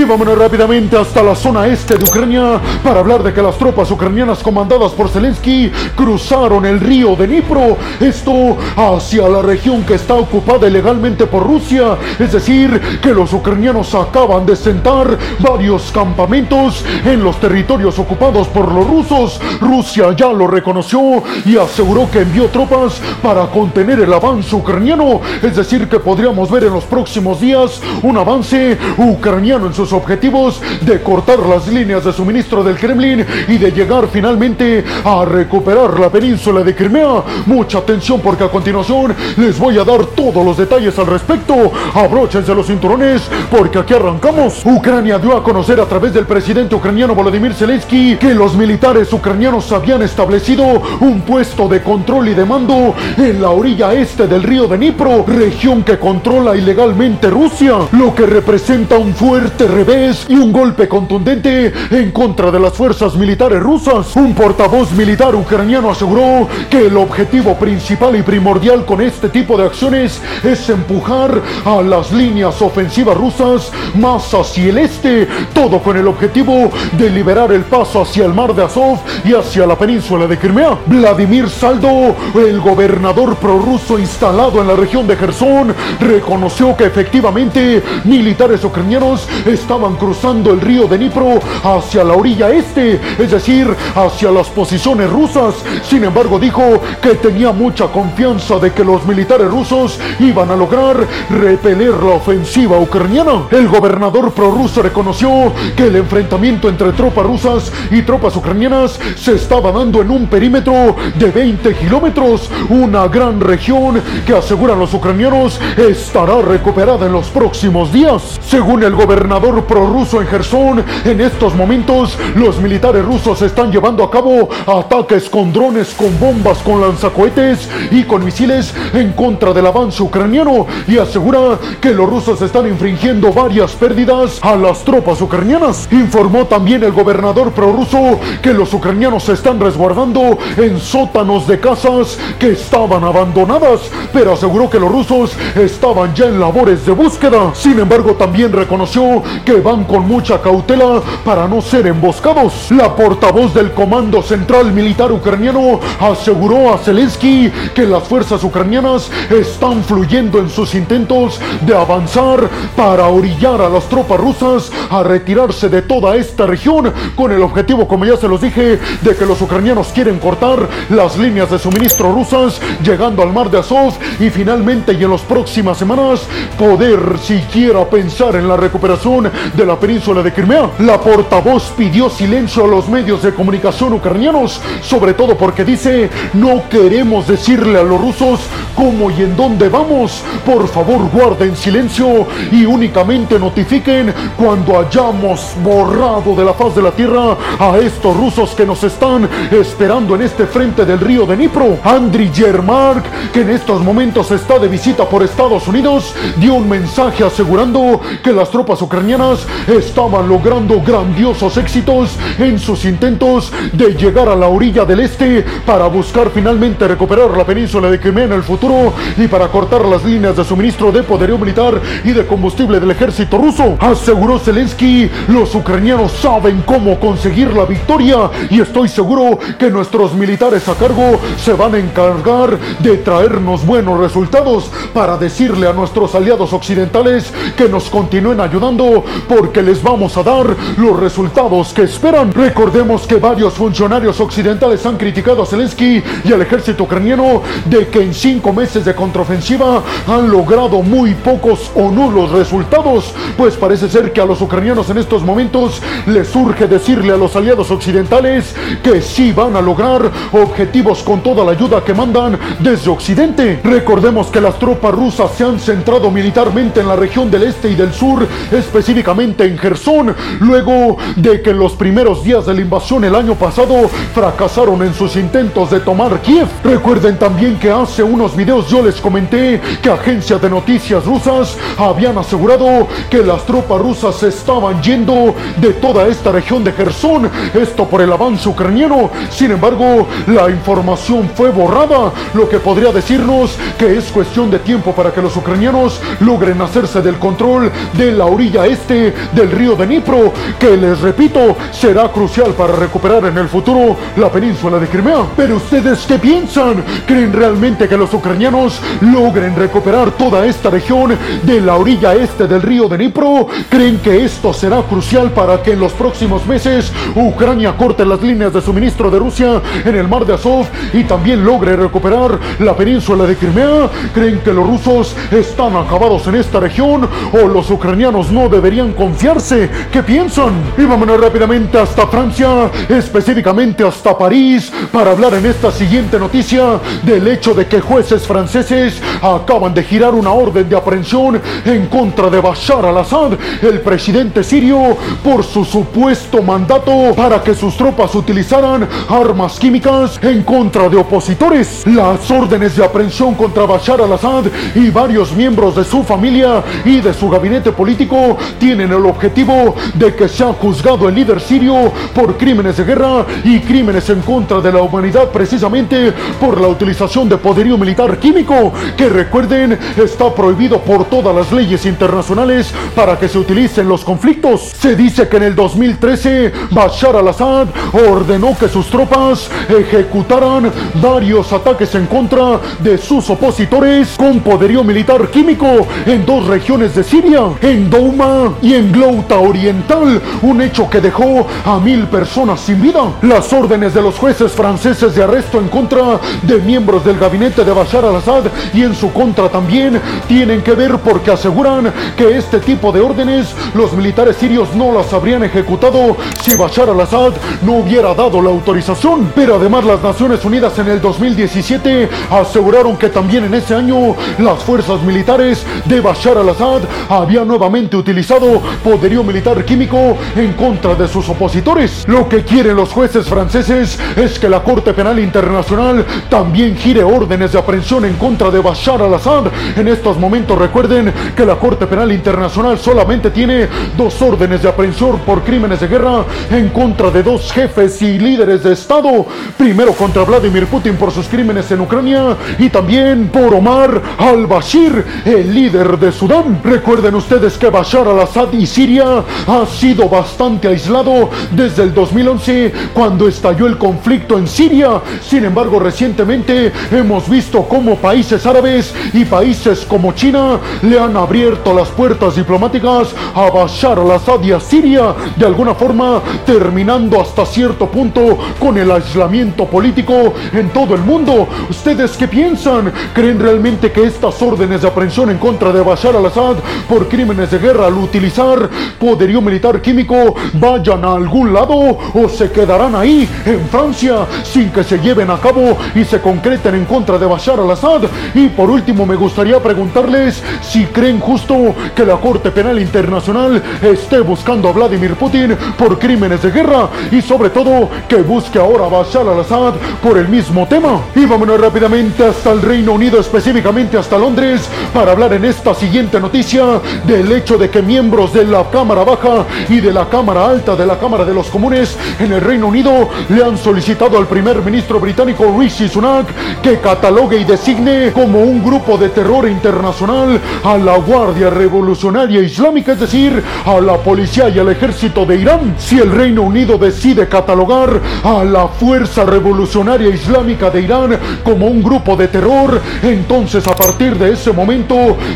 Y vámonos rápidamente hasta la zona este de Ucrania para hablar de que las tropas ucranianas comandadas por Zelensky cruzaron el río de Dnipro, esto hacia la región que está ocupada ilegalmente por Rusia, es decir, que los ucranianos acaban de sentar varios campamentos en los territorios ocupados por los rusos. Rusia ya lo reconoció y aseguró que envió tropas para contener el avance ucraniano, es decir, que podríamos ver en los próximos días un avance ucraniano en sus objetivos de cortar las líneas de suministro del Kremlin y de llegar finalmente a recuperar la península de Crimea. Mucha atención porque a continuación les voy a dar todos los detalles al respecto. Abróchense los cinturones porque aquí arrancamos. Ucrania dio a conocer a través del presidente ucraniano Volodymyr Zelensky que los militares ucranianos habían establecido un puesto de control y de mando en la orilla este del río Dnipro, región que controla ilegalmente Rusia, lo que representa un fuerte revés y un golpe contundente en contra de las fuerzas militares rusas. Un portavoz militar ucraniano aseguró que el objetivo principal y primordial con este tipo de acciones es empujar a las líneas ofensivas rusas más hacia el este, todo con el objetivo de liberar el paso hacia el mar de Azov y hacia la península de Crimea. Vladimir Saldo, el gobernador prorruso instalado en la región de Gerson, reconoció que efectivamente militares ucranianos estaban cruzando el río de Dnipro hacia la orilla este, es decir, hacia las posiciones rusas. Sin embargo, dijo que tenía mucha confianza de que los militares rusos iban a lograr repeler la ofensiva ucraniana. El gobernador prorruso reconoció que el enfrentamiento entre tropas rusas y tropas ucranianas se estaba dando en un perímetro de 20 kilómetros, una gran región que aseguran los ucranianos estará recuperada en los próximos días. Según el gobernador prorruso en Gerson, en estos momentos los militares rusos están llevando a cabo ataques con drones, con bombas, con lanzacohetes y con misiles en contra del avance ucraniano y asegura que los rusos están infringiendo varias pérdidas a las tropas ucranianas. Informó también el gobernador prorruso que los ucranianos se están resguardando en sótanos de casas que estaban abandonadas, pero aseguró que los rusos estaban ya en labores de búsqueda. Sin embargo, también reconoció que van con mucha cautela para no ser emboscados. La portavoz del Comando Central Militar Ucraniano aseguró a Zelensky que las fuerzas ucranianas están fluyendo en sus intentos de avanzar para orillar a las tropas rusas a retirarse de toda esta región con el objetivo, como ya se los dije, de que los ucranianos quieren cortar las líneas de suministro rusas llegando al mar de Azov y finalmente y en las próximas semanas poder siquiera pensar en la recuperación de la península de Crimea. La portavoz pidió silencio a los medios de comunicación ucranianos, sobre todo porque dice, no queremos decirle a los rusos cómo y en dónde vamos. Por favor, guarden silencio y únicamente notifiquen cuando hayamos borrado de la faz de la tierra a estos rusos que nos están esperando en este frente del río de Dnipro. Andriy Yermark, que en estos momentos está de visita por Estados Unidos, dio un mensaje asegurando que las tropas ucranianas estaban logrando grandiosos éxitos en sus intentos de llegar a la orilla del este para buscar finalmente recuperar la península de Crimea en el futuro y para cortar las líneas de suministro de poderío militar y de combustible del ejército ruso. Aseguró Zelensky, los ucranianos saben cómo conseguir la victoria y estoy seguro que nuestros militares a cargo se van a encargar de traernos buenos resultados para decirle a nuestros aliados occidentales que nos continúen ayudando porque les vamos a dar los resultados que esperan. Recordemos que varios funcionarios occidentales han criticado a Zelensky y al ejército ucraniano de que en cinco meses de contraofensiva han logrado muy pocos o nulos resultados, pues parece ser que a los ucranianos en estos momentos les surge decirle a los aliados occidentales que sí van a lograr objetivos con toda la ayuda que mandan desde Occidente. Recordemos que las tropas rusas se han centrado militarmente en la región del este y del sur, específicamente en Gerson, luego de que los primeros días de la invasión el año pasado fracasaron en sus intentos de tomar Kiev. Recuerden también que hace unos videos yo les comenté que agencias de noticias rusas habían asegurado que las tropas rusas se estaban yendo de toda esta región de Gerson, esto por el avance ucraniano. Sin embargo, la información fue borrada, lo que podría decirnos que es cuestión de tiempo para que los ucranianos logren hacerse del control de la orilla este este del río de Dnipro, que les repito, será crucial para recuperar en el futuro la península de Crimea. Pero ustedes qué piensan? ¿Creen realmente que los ucranianos logren recuperar toda esta región de la orilla este del río de Dnipro? ¿Creen que esto será crucial para que en los próximos meses Ucrania corte las líneas de suministro de Rusia en el mar de Azov y también logre recuperar la península de Crimea? ¿Creen que los rusos están acabados en esta región o los ucranianos no deberían confiarse? ¿Qué piensan? Y vámonos rápidamente hasta Francia, específicamente hasta París, para hablar en esta siguiente noticia del hecho de que jueces franceses acaban de girar una orden de aprehensión en contra de Bashar al-Assad, el presidente sirio, por su supuesto mandato para que sus tropas utilizaran armas químicas en contra de opositores. Las órdenes de aprehensión contra Bashar al-Assad y varios miembros de su familia y de su gabinete político tienen el objetivo de que sea juzgado el líder sirio por crímenes de guerra y crímenes en contra de la humanidad precisamente por la utilización de poderío militar químico, que recuerden está prohibido por todas las leyes internacionales para que se utilice en los conflictos. Se dice que en el 2013 Bashar al-Assad ordenó que sus tropas ejecutaran varios ataques en contra de sus opositores con poderío militar químico en dos regiones de Siria, en Douma y en Glouta Oriental, un hecho que dejó a mil personas sin vida. Las órdenes de los jueces franceses de arresto en contra de miembros del gabinete de Bashar al-Assad y en su contra también tienen que ver porque aseguran que este tipo de órdenes los militares sirios no las habrían ejecutado si Bashar al-Assad no hubiera dado la autorización. Pero además las Naciones Unidas en el 2017 aseguraron que también en ese año las fuerzas militares de Bashar al-Assad habían nuevamente utilizado poderío militar químico en contra de sus opositores. Lo que quieren los jueces franceses es que la Corte Penal Internacional también gire órdenes de aprehensión en contra de Bashar al-Assad. En estos momentos recuerden que la Corte Penal Internacional solamente tiene dos órdenes de aprehensión por crímenes de guerra en contra de dos jefes y líderes de Estado. Primero contra Vladimir Putin por sus crímenes en Ucrania y también por Omar al-Bashir, el líder de Sudán. Recuerden ustedes que Bashar al-Assad y Siria ha sido bastante aislado desde el 2011 cuando estalló el conflicto en Siria. Sin embargo, recientemente hemos visto cómo países árabes y países como China le han abierto las puertas diplomáticas a Bashar al-Assad y a Siria, de alguna forma terminando hasta cierto punto con el aislamiento político en todo el mundo. ¿Ustedes qué piensan? ¿Creen realmente que estas órdenes de aprehensión en contra de Bashar al-Assad por crímenes de guerra al utilizar poderío militar químico vayan a algún lado o se quedarán ahí en Francia sin que se lleven a cabo y se concreten en contra de Bashar al-Assad? Y por último me gustaría preguntarles si creen justo que la Corte Penal Internacional esté buscando a Vladimir Putin por crímenes de guerra y sobre todo que busque ahora a Bashar al-Assad por el mismo tema. Y vámonos rápidamente hasta el Reino Unido, específicamente hasta Londres, para hablar en esta siguiente noticia del hecho de que miembros de la Cámara Baja y de la Cámara Alta de la Cámara de los Comunes en el Reino Unido le han solicitado al primer ministro británico Rishi Sunak que catalogue y designe como un grupo de terror internacional a la Guardia Revolucionaria Islámica, es decir, a la policía y al ejército de Irán. Si el Reino Unido decide catalogar a la Fuerza Revolucionaria Islámica de Irán como un grupo de terror, entonces a partir de ese momento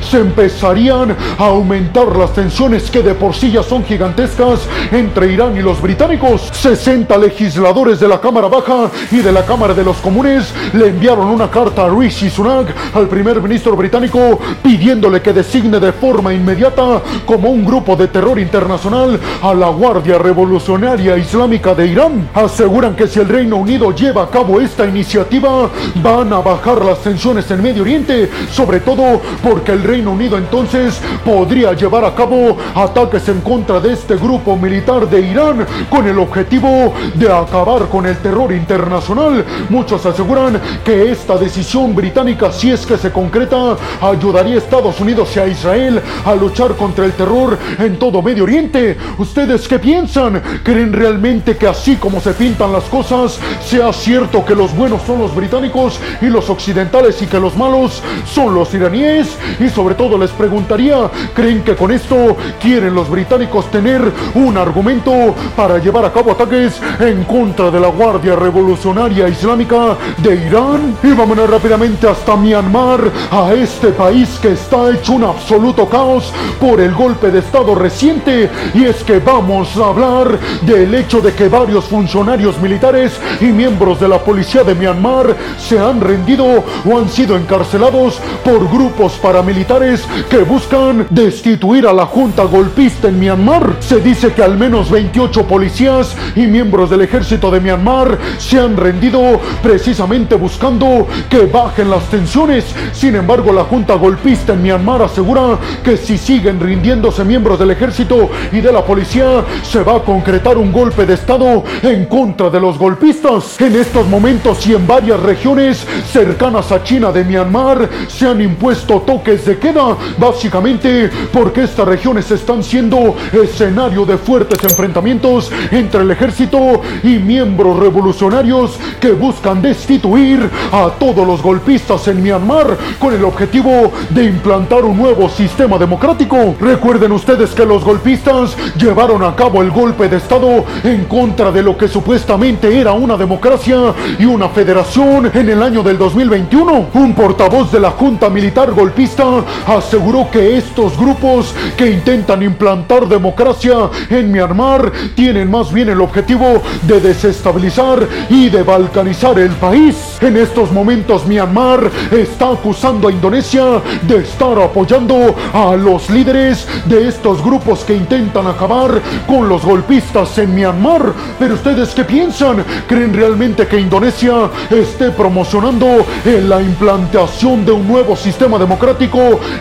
se empezarían a aumentar las tensiones que de por sí ya son gigantescas entre Irán y los británicos. 60 legisladores de la Cámara Baja y de la Cámara de los Comunes le enviaron una carta a Rishi Sunak, al primer ministro británico, pidiéndole que designe de forma inmediata como un grupo de terror internacional a la Guardia Revolucionaria Islámica de Irán. Aseguran que si el Reino Unido lleva a cabo esta iniciativa, van a bajar las tensiones en Medio Oriente, sobre todo porque el Reino Unido entonces podría llevar a cabo ataques en contra de este grupo militar de Irán con el objetivo de acabar con el terror internacional. Muchos aseguran que esta decisión británica, si es que se concreta, ayudaría a Estados Unidos y a Israel a luchar contra el terror en todo Medio Oriente. ¿Ustedes qué piensan? ¿Creen realmente que así como se pintan las cosas, sea cierto que los buenos son los británicos y los occidentales y que los malos son los iraníes? Y sobre todo les preguntaría, ¿creen que con esto quieren los británicos tener un argumento para llevar a cabo ataques en contra de la Guardia Revolucionaria Islámica de Irán. Y vámonos rápidamente hasta Myanmar, a este país que está hecho un absoluto caos por el golpe de Estado reciente. Y es que vamos a hablar del hecho de que varios funcionarios militares y miembros de la policía de Myanmar se han rendido o han sido encarcelados por grupos paramilitares que buscan destituir a la junta golpista en Myanmar. Se dice que al menos 28 policías y miembros del ejército de Myanmar se han rendido precisamente buscando que bajen las tensiones. Sin embargo, la junta golpista en Myanmar asegura que si siguen rindiéndose miembros del ejército y de la policía, se va a concretar un golpe de estado en contra de los golpistas. En estos momentos y en varias regiones cercanas a China de Myanmar se han impuesto toques de queda, básicamente porque estas regiones están siendo escenario de fuertes enfrentamientos entre el ejército y miembros revolucionarios que buscan destituir a todos los golpistas en Myanmar con el objetivo de implantar un nuevo sistema democrático. Recuerden ustedes que los golpistas llevaron a cabo el golpe de Estado en contra de lo que supuestamente era una democracia y una federación en el año del 2021. Un portavoz de la Junta Militar Golpista aseguró que estos grupos que intentan implantar democracia en Myanmar tienen más bien el objetivo de desestabilizar y de balcanizar el país. En estos momentos Myanmar está acusando a Indonesia de estar apoyando a los líderes de estos grupos que intentan acabar con los golpistas en Myanmar. Pero ustedes qué piensan? ¿Creen realmente que Indonesia esté promocionando la implantación de un nuevo sistema democrático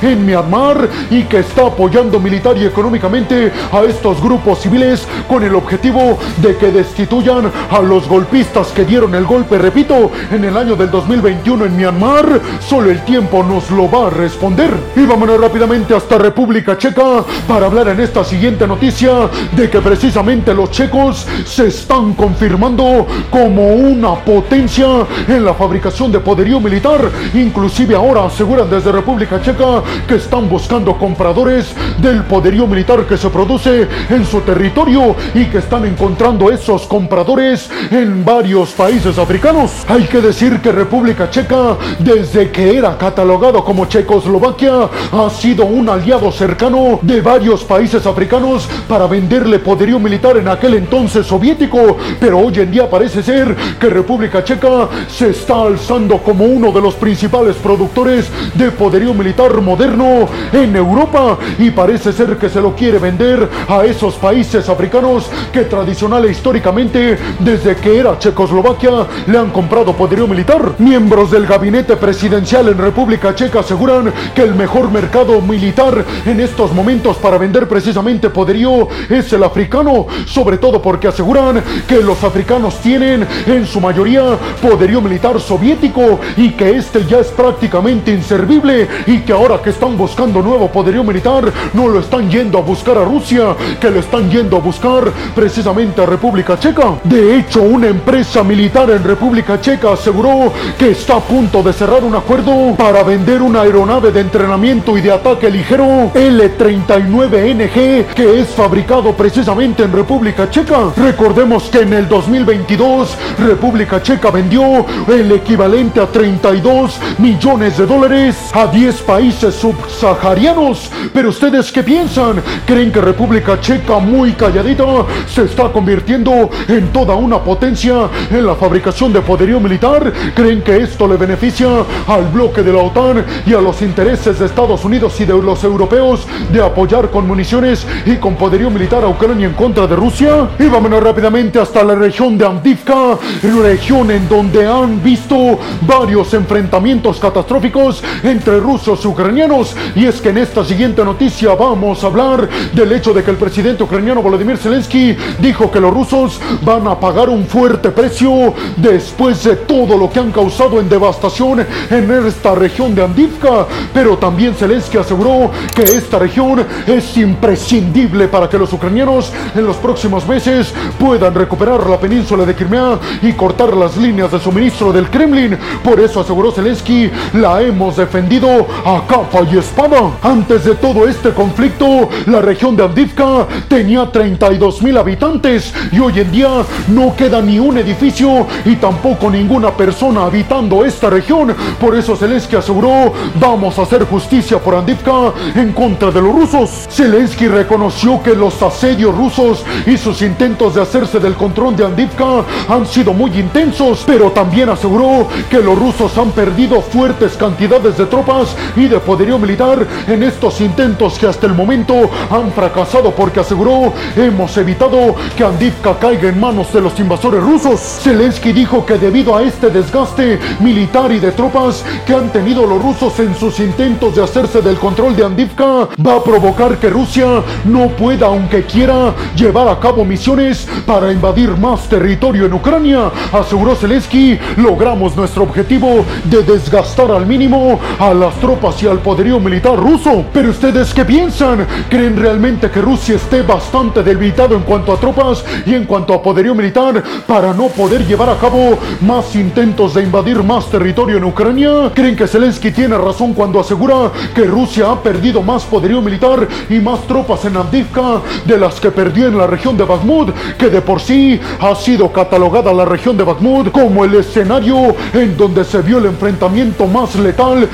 en Myanmar y que está apoyando militar y económicamente a estos grupos civiles con el objetivo de que destituyan a los golpistas que dieron el golpe, repito, en el año del 2021 en Myanmar? Solo el tiempo nos lo va a responder. Y vámonos rápidamente hasta República Checa para hablar en esta siguiente noticia de que precisamente los checos se están confirmando como una potencia en la fabricación de poderío militar. Inclusive ahora aseguran desde República Checa que están buscando compradores del poderío militar que se produce en su territorio y que están encontrando esos compradores en varios países africanos. Hay que decir que República Checa, desde que era catalogado como Checoslovaquia, ha sido un aliado cercano de varios países africanos para venderle poderío militar en aquel entonces soviético. Pero hoy en día parece ser que República Checa se está alzando como uno de los principales productores de poderío militar moderno en Europa y parece ser que se lo quiere vender a esos países africanos que tradicional e históricamente desde que era Checoslovaquia le han comprado poderío militar. Miembros del gabinete presidencial en República Checa aseguran que el mejor mercado militar en estos momentos para vender precisamente poderío es el africano, sobre todo porque aseguran que los africanos tienen en su mayoría poderío militar soviético y que este ya es prácticamente inservible y que ahora que están buscando nuevo poderío militar no lo están yendo a buscar a Rusia, que lo están yendo a buscar precisamente a República Checa. De hecho, una empresa militar en República Checa aseguró que está a punto de cerrar un acuerdo para vender una aeronave de entrenamiento y de ataque ligero L-39NG que es fabricado precisamente en República Checa. Recordemos que en el 2022 República Checa vendió el equivalente a 32 millones de dólares a 10 países subsaharianos. Pero ustedes qué piensan? ¿Creen que República Checa muy calladita se está convirtiendo en toda una potencia en la fabricación de poderío militar? ¿Creen que esto le beneficia al bloque de la OTAN y a los intereses de Estados Unidos y de los europeos de apoyar con municiones y con poderío militar a Ucrania en contra de Rusia? Y vámonos rápidamente hasta la región de Andivka, región en donde han visto varios enfrentamientos catastróficos entre rusos ucranianos. Y es que en esta siguiente noticia vamos a hablar del hecho de que el presidente ucraniano Volodymyr Zelensky dijo que los rusos van a pagar un fuerte precio después de todo lo que han causado en devastación en esta región de Andivka. Pero también Zelensky aseguró que esta región es imprescindible para que los ucranianos en los próximos meses puedan recuperar la península de Crimea y cortar las líneas de suministro del Kremlin. Por eso aseguró Zelensky, la hemos defendido a capa y espada. Antes de todo este conflicto, la región de Andivka tenía 32 mil habitantes y hoy en día no queda ni un edificio y tampoco ninguna persona habitando esta región. Por eso Zelensky aseguró, vamos a hacer justicia por Andivka en contra de los rusos. Zelensky reconoció que los asedios rusos y sus intentos de hacerse del control de Andivka han sido muy intensos, pero también aseguró que los rusos han perdido fuertes cantidades de tropas y de poderío militar en estos intentos que hasta el momento han fracasado porque aseguró hemos evitado que Andivka caiga en manos de los invasores rusos. Zelensky dijo que debido a este desgaste militar y de tropas que han tenido los rusos en sus intentos de hacerse del control de Andivka, va a provocar que Rusia no pueda, aunque quiera, llevar a cabo misiones para invadir más territorio en Ucrania. Aseguró Zelensky, logramos nuestro objetivo de desgastar al mínimo a las tropas y al poderío militar ruso. Pero ustedes qué piensan? ¿Creen realmente que Rusia esté bastante debilitado en cuanto a tropas y en cuanto a poderío militar para no poder llevar a cabo más intentos de invadir más territorio en Ucrania? ¿Creen que Zelensky tiene razón cuando asegura que Rusia ha perdido más poderío militar y más tropas en Avdivka de las que perdió en la región de Bakhmut, que de por sí ha sido catalogada la región de Bakhmut como el escenario en donde se vio el enfrentamiento más letal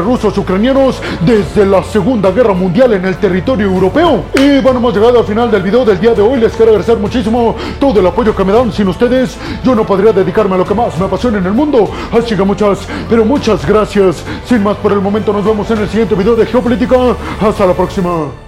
rusos ucranianos desde la Segunda Guerra Mundial en el territorio europeo. Y bueno, hemos llegado al final del video del día de hoy. Les quiero agradecer muchísimo todo el apoyo que me dan. Sin ustedes, yo no podría dedicarme a lo que más me apasiona en el mundo. Así que muchas, pero muchas gracias. Sin más por el momento, nos vemos en el siguiente video de Geopolítica. Hasta la próxima.